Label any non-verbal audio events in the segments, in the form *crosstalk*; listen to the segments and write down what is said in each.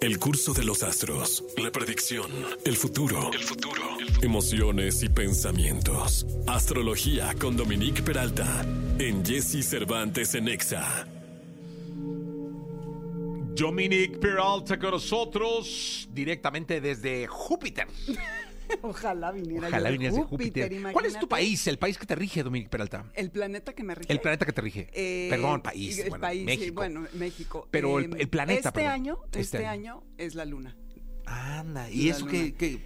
El curso de los astros, la predicción, el futuro, el futuro, emociones y pensamientos. Astrología con Dominique Peralta en Jesse Cervantes en Exa. Dominique Peralta con nosotros directamente desde Júpiter. *laughs* Ojalá viniera Ojalá de vinieras de Júpiter. ¿Cuál es tu país? El país que te rige, Dominique Peralta. El planeta que me rige. El planeta que te rige. Eh, Perdón, país. el bueno, país, sí, México. bueno, México. Pero el- el planeta, Este perdón. año, Este este, año. año. es la luna. Anda, ¿y La eso qué, qué,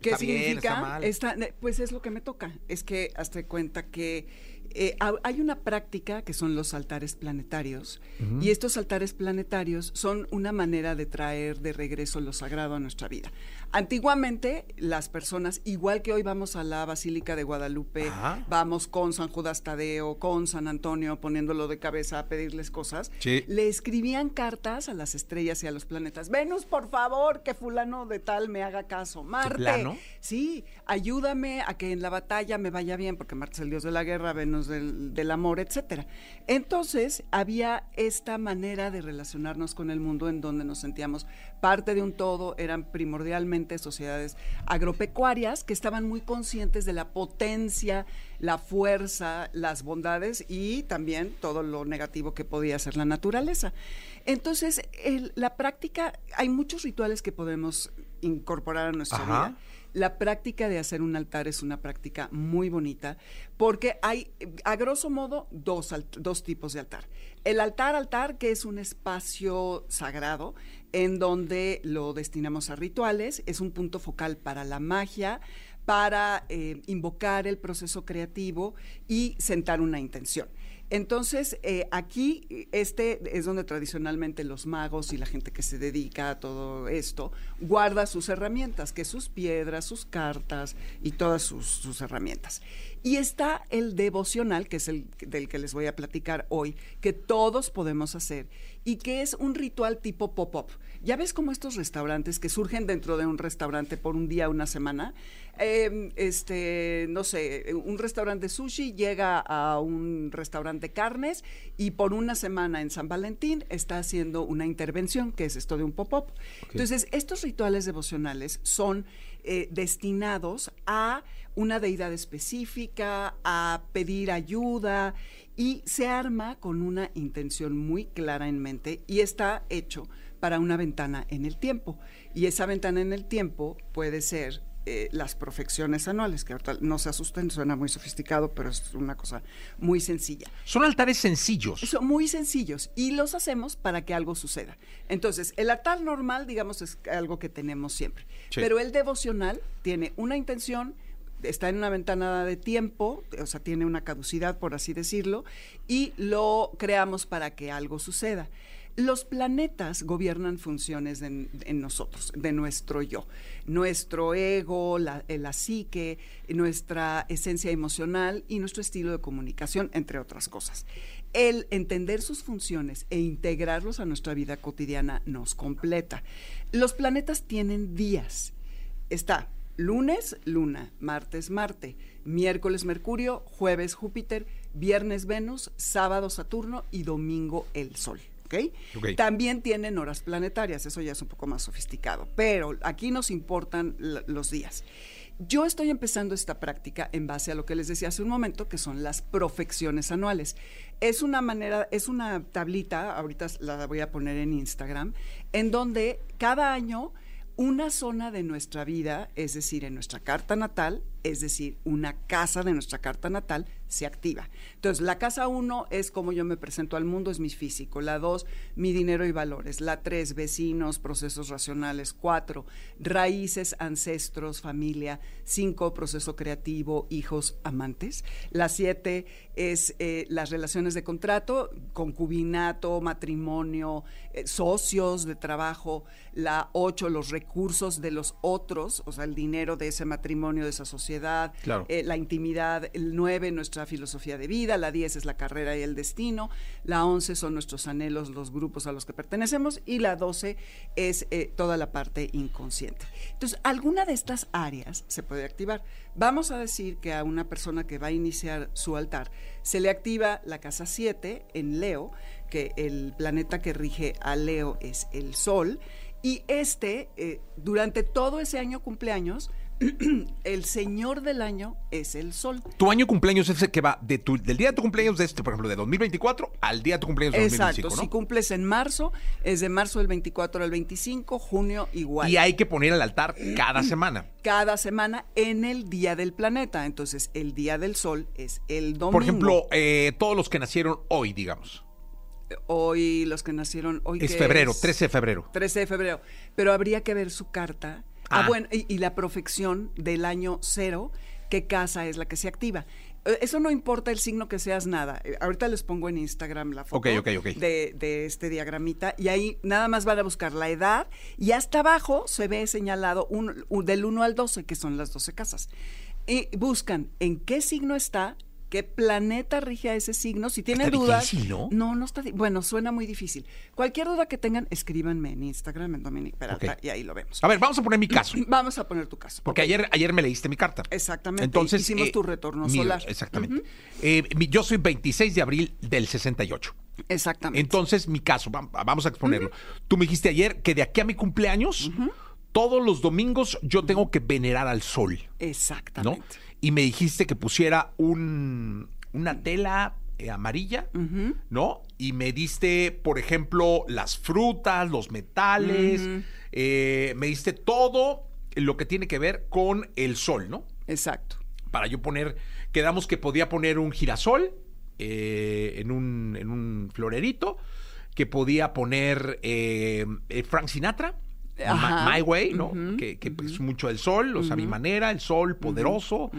¿Qué significa? bien, está mal? Está- pues es lo que me toca. Es que hazte cuenta que eh, ha- hay una práctica que son los altares planetarios. Y estos altares planetarios son una manera de traer de regreso lo sagrado a nuestra vida. Antiguamente, las personas, igual que hoy vamos a la Basílica de Guadalupe, Ajá. vamos con San Judas Tadeo, con San Antonio, poniéndolo de cabeza a pedirles cosas, Sí. le escribían cartas a las estrellas y a los planetas. Venus, por favor, que fulano de tal me haga caso. Marte, sí, ayúdame a que en la batalla me vaya bien, porque Marte es el dios de la guerra, Venus del, amor, etcétera. Entonces, había esta manera de relacionarnos con el mundo en donde nos sentíamos parte de un todo, eran primordialmente sociedades agropecuarias que estaban muy conscientes de la potencia, la fuerza, las bondades y también todo lo negativo que podía ser la naturaleza. Entonces, la práctica, hay muchos rituales que podemos incorporar a nuestra Ajá. vida. La práctica de hacer un altar es una práctica muy bonita porque hay, a grosso modo, dos, dos tipos de altar. El altar altar, que es un espacio sagrado en donde lo destinamos a rituales, es un punto focal para la magia, para eh, invocar el proceso creativo y sentar una intención. Entonces, eh, aquí este es donde tradicionalmente los magos y la gente que se dedica a todo esto guarda sus herramientas, que sus piedras, sus cartas y todas sus, herramientas. Y está el devocional, que es el del que les voy a platicar hoy, que todos podemos hacer y que es un ritual tipo pop-up. Ya ves como estos restaurantes que surgen dentro de un restaurante por un día, una semana. Eh, este, no sé, un restaurante sushi llega a un restaurante carnes y por una semana en San Valentín está haciendo una intervención, que es esto de un pop-up. Entonces, estos rituales devocionales son eh, destinados a una deidad específica, a pedir ayuda y se arma con una intención muy clara en mente y está hecho para una ventana en el tiempo. Y esa ventana en el tiempo puede ser eh, las profecciones anuales, que ahorita no se asusten, suena muy sofisticado, pero es una cosa muy sencilla. Son altares sencillos. Son muy sencillos y los hacemos para que algo suceda. Entonces, el altar normal, digamos, es algo que tenemos siempre. Sí. Pero el devocional tiene una intención, está en una ventana de tiempo, o sea, tiene una caducidad, por así decirlo, y lo creamos para que algo suceda. Los planetas gobiernan funciones en, nosotros, de nuestro yo, nuestro ego, la, eh, la psique, nuestra esencia emocional y nuestro estilo de comunicación, entre otras cosas. El entender sus funciones e integrarlos a nuestra vida cotidiana nos completa. Los planetas tienen días. Está lunes, luna, martes, Marte, miércoles, Mercurio, jueves, Júpiter, viernes, Venus, sábado, Saturno y domingo, el Sol. ¿Ok? Ok. También tienen horas planetarias, eso ya es un poco más sofisticado, pero aquí nos importan los días. Yo estoy empezando esta práctica en base a lo que les decía hace un momento, que son las profecciones anuales. Es una manera, es una tablita, ahorita la voy a poner en Instagram, en donde cada año una zona de nuestra vida, es decir, en nuestra carta natal, es decir, una casa de nuestra carta natal, se activa. Entonces, la casa 1 es cómo yo me presento al mundo, es mi físico. La 2, mi dinero y valores. La 3, vecinos, procesos racionales. 4, raíces, ancestros, familia. 5, proceso creativo, hijos, amantes. La 7 es eh, las relaciones de contrato, concubinato, matrimonio, eh, socios de trabajo. La 8, los recursos de los otros, o sea, el dinero de ese matrimonio, de esa sociedad. Claro. Eh, la intimidad, el 9, nuestra filosofía de vida, la 10 es la carrera y el destino, la 11 son nuestros anhelos, los grupos a los que pertenecemos y la 12 es eh, toda la parte inconsciente. Entonces, alguna de estas áreas se puede activar. Vamos a decir que a una persona que va a iniciar su altar se le activa la casa 7 en Leo, que el planeta que rige a Leo es el Sol. Y este, eh, durante todo ese año cumpleaños, *clears throat* el señor del año es el Sol. Tu año cumpleaños es el que va de tu- del día de tu cumpleaños de este, por ejemplo, de 2024 al día de tu cumpleaños de Exacto, 2025, si ¿no? cumples en marzo, es de marzo del 24 al 25, junio igual. Y hay que poner el altar cada *clears throat* semana. Cada semana en el día del planeta. Entonces, el día del sol es el domingo. Por ejemplo, eh, todos los que nacieron hoy, digamos. hoy los que nacieron hoy Es que febrero, es 13 de febrero. 13 de febrero. Pero habría que ver su carta. Ah, Ah. bueno, y, y la profección del año cero, qué casa es la que se activa. Eh, Eso no importa el signo que seas nada. Eh, Ahorita les pongo en Instagram la foto. De, de este diagramita y ahí nada más van a buscar la edad y hasta abajo se ve señalado un- un- del 1 al 12, que son las 12 casas. Y buscan en qué signo está, qué planeta rige a ese signo. Si tienen Está dudas. difícil, ¿no? No, no está. Bueno, suena muy difícil. Cualquier duda que tengan, escríbanme en Instagram, en Dominic Peralta, y ahí lo vemos. A ver, vamos a poner mi caso. *clears throat* Vamos a poner tu caso. Porque ayer, ayer me leíste mi carta. Exactamente, Entonces, hicimos eh, tu retorno mío, solar. Exactamente. Eh, yo soy 26 de abril del 68. Exactamente. Entonces, mi caso, vam- vamos a exponerlo. Tú me dijiste ayer que de aquí a mi cumpleaños, todos los domingos yo tengo que venerar al sol, ¿no? Exactamente. Y me dijiste que pusiera un, una tela eh, amarilla, ¿no? Y me diste, por ejemplo, las frutas, los metales, eh, me diste todo lo que tiene que ver con el sol, ¿no? Exacto. para yo poner, quedamos que podía poner un girasol eh, en, un, en un florerito, que podía poner eh, Frank Sinatra. My, My Way, ¿no? Que, que es mucho el sol, o sea, mi manera, el sol poderoso.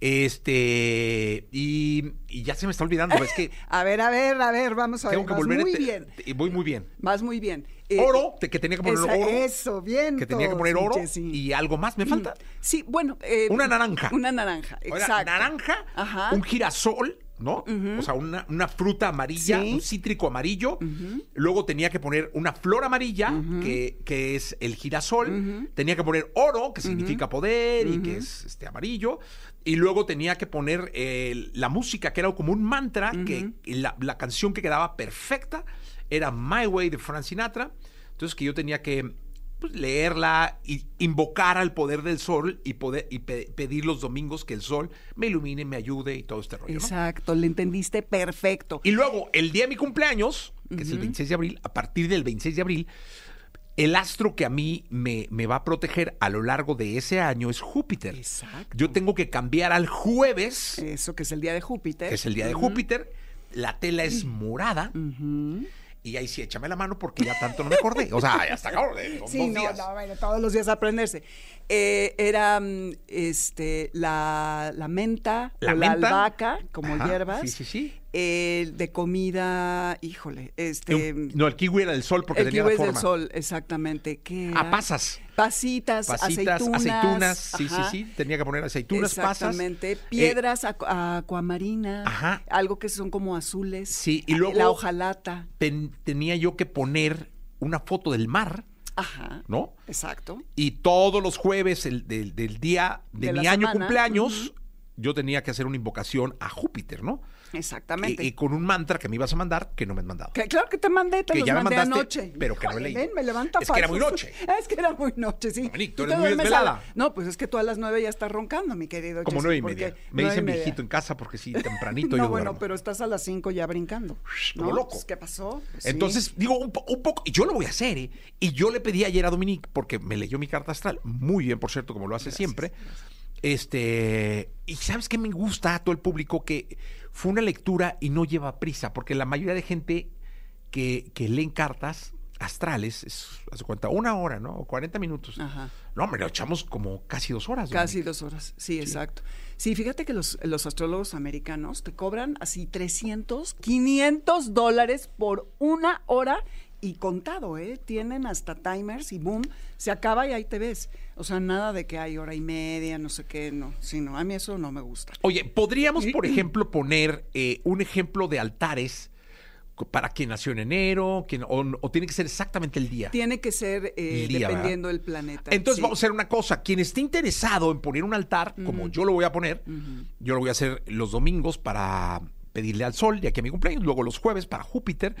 Este, y, y ya se me está olvidando, es que *laughs* A ver, a ver, a ver, vamos a tengo ver. que volver. muy te- bien. te- voy muy bien. Vas muy bien. Eh, Oro, te- que tenía que poner esa- oro. Eso, bien. Que tenía que poner oro. Jessy. Y algo más, ¿me falta? Sí, bueno. eh, Una naranja. Una naranja, exacto. naranja, Ajá. un girasol, ¿no? O sea, una, una fruta amarilla, Sí. un cítrico amarillo. Luego tenía que poner una flor amarilla, que, que es el girasol. Tenía que poner oro, que significa poder y que es este amarillo. Y luego tenía que poner eh, la música, que era como un mantra, que la, la canción que quedaba perfecta era My Way de Frank Sinatra. Entonces que yo tenía que pues, leerla y invocar al poder del sol y poder y pe- pedir los domingos que el sol me ilumine, me ayude y todo este rollo. ¿no? Exacto, le entendiste perfecto. Y luego, el día de mi cumpleaños, que es el 26 de abril, a partir del 26 de abril, el astro que a mí me, me va a proteger a lo largo de ese año es Júpiter. Exacto. Yo tengo que cambiar al jueves, Eso que es el día de Júpiter. que es el día de Júpiter. La tela es morada. Y ahí sí, échame la mano porque ya tanto no me acordé. O sea, ya está cabrón. eh, Sí, no, días. no, bueno, todos los días aprenderse. Eh, era mm, este, la, la menta, La o la albahaca, como Ajá, hierbas. sí, sí, sí. Eh, de comida, híjole, este... Un- no, el kiwi era del sol porque el tenía kiwi la es del forma. sol, exactamente. ¿Qué Ah, pasas. Pasitas, Pasitas, aceitunas. aceitunas. Sí, sí, sí. Tenía que poner aceitunas, pasas. Exactamente. Eh, Piedras acu- acuamarinas. Ajá. Algo que son como azules. Sí, y luego- La hojalata. ten- tenía yo que poner una foto del mar, Ajá. ¿no? Exacto. Y todos los jueves el- del, del día de, De mi año semana, cumpleaños, yo tenía que hacer una invocación a Júpiter, ¿no? Exactamente. Y, y con un mantra que me ibas a mandar que no me has mandado. Que- claro que te mandé, te Que los ya me mandé mandaste, anoche. pero que no leído. Ven, me levanta Es que era muy noche. *laughs* Es que era muy noche, sí. Dominique, tú eres muy desvelada. la- No, pues es que tú a las nueve ya estás roncando, mi querido. Como nueve y media. Me dicen media. viejito en casa porque sí, *laughs* tempranito no, yo bueno, duermo. pero estás a las cinco ya brincando. como ¿no? loco. Pues, ¿Qué pasó? Pues, sí. Entonces, digo, un, un poco, y yo lo voy a hacer, ¿eh? Y yo le pedí ayer a Dominique, porque me leyó mi carta astral, muy bien, por cierto, como lo hace siempre. Este, y sabes qué me gusta a todo el público que fue una lectura y no lleva prisa, porque la mayoría de gente que, que leen cartas astrales, es, hace cuenta, una hora, ¿no? O 40 minutos. Ajá. No, me lo echamos como casi dos horas. Casi dos horas, sí, exacto. Sí, fíjate que los, los astrólogos americanos te cobran así 300, 500 dólares por una hora y contado, ¿eh? Tienen hasta timers y boom, se acaba y ahí te ves. O sea, nada de que hay hora y media, no sé qué, no. Sí, no, a mí eso no me gusta. Oye, podríamos, por ejemplo, poner eh, un ejemplo de altares para quien nació en enero, quien, o, o tiene que ser exactamente el día. Tiene que ser eh, día, dependiendo del planeta. Entonces sí. vamos a hacer una cosa. Quien esté interesado en poner un altar, como yo lo voy a poner, yo lo voy a hacer los domingos para, pedirle al Sol de aquí a mi cumpleaños, luego los jueves para Júpiter.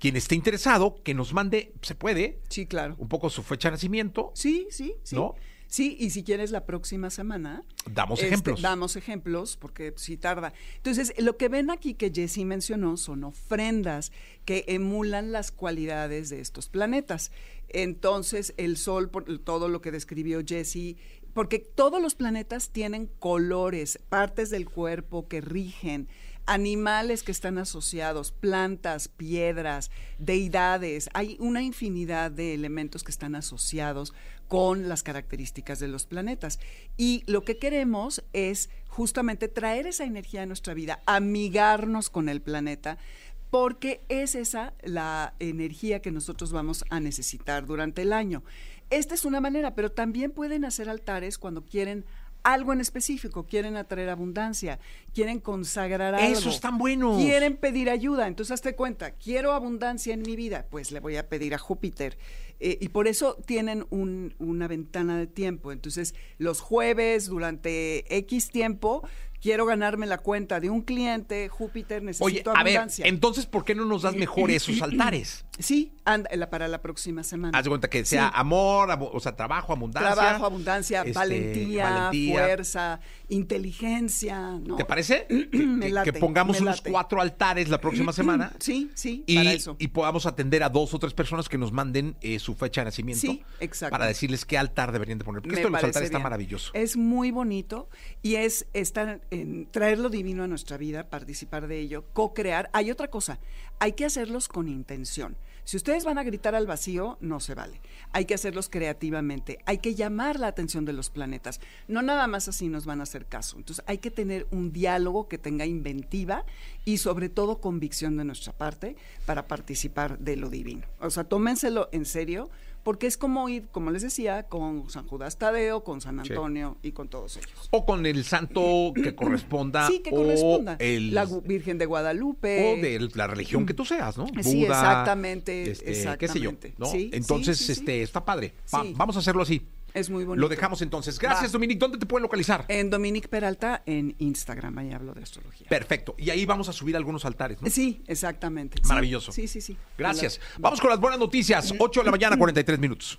Quien esté interesado, que nos mande, se puede, Sí, claro. un poco su fecha de nacimiento. Sí, sí, sí. ¿No? Sí, y si quieres la próxima semana. Damos este, ejemplos. Damos ejemplos, porque sí tarda. Entonces, lo que ven aquí que Jessie mencionó son ofrendas que emulan las cualidades de estos planetas. Entonces, el Sol, por todo lo que describió Jessie, porque todos los planetas tienen colores, partes del cuerpo que rigen animales que están asociados, plantas, piedras, deidades. Hay una infinidad de elementos que están asociados con las características de los planetas. Y lo que queremos es justamente traer esa energía a nuestra vida, amigarnos con el planeta, porque es esa la energía que nosotros vamos a necesitar durante el año. Esta es una manera, pero también pueden hacer altares cuando quieren algo en específico, quieren atraer abundancia, quieren consagrar algo. Esos están buenos. Quieren pedir ayuda. Entonces, hazte cuenta, quiero abundancia en mi vida, pues le voy a pedir a Júpiter. Eh, y por eso tienen un- una ventana de tiempo. Entonces, los jueves, durante X tiempo, quiero ganarme la cuenta de un cliente, Júpiter, necesito Oye, a ver, entonces, ¿por qué no nos das mejor *clears throat* esos altares? sí, anda, la- para la próxima semana. Haz de cuenta que sea Sí. amor, o sea, trabajo, abundancia. Trabajo, abundancia, este, valentía, valentía. fuerza, inteligencia. ¿no? ¿Te parece? *clears throat* Que, late, pongamos unos cuatro altares la próxima *clears throat* semana. Sí, sí, Y, para eso. y podamos atender a dos o tres personas que nos manden eh, su fecha de nacimiento. Sí, exacto. Para decirles qué altar deberían de poner. Porque Me esto de los altares está bien. maravilloso. Es muy bonito y es estar en traer lo divino a nuestra vida, participar de ello, co-crear. Hay otra cosa, hay que hacerlos con intención. Si ustedes van a gritar al vacío, no se vale. Hay que hacerlos creativamente. Hay que llamar la atención de los planetas. No nada más así nos van a hacer caso. Entonces hay que tener un diálogo que tenga inventiva y sobre todo convicción de nuestra parte para participar de lo divino. O sea, tómenselo en serio porque es como ir, como les decía, con San Judas Tadeo, con San Sí. Antonio y con todos ellos. O con el santo que *clears throat* corresponda. Sí, que o corresponda. el- La Virgen de Guadalupe. o de la religión que tú seas, ¿no? Sí, exactamente, este, qué sé yo, exactamente. ¿no? Sí, Entonces, este, está padre. Va-. Vamos a hacerlo así. Es muy bonito. Lo dejamos entonces. Gracias, Va. Dominique. ¿Dónde te pueden localizar? En Dominique Peralta, en Instagram, ahí hablo de astrología. Perfecto. Y ahí vamos a subir algunos altares, ¿no? Sí, exactamente. Maravilloso. Sí, sí, sí. Gracias. Va. Vamos con las buenas noticias. 8 de la mañana, 43 minutos.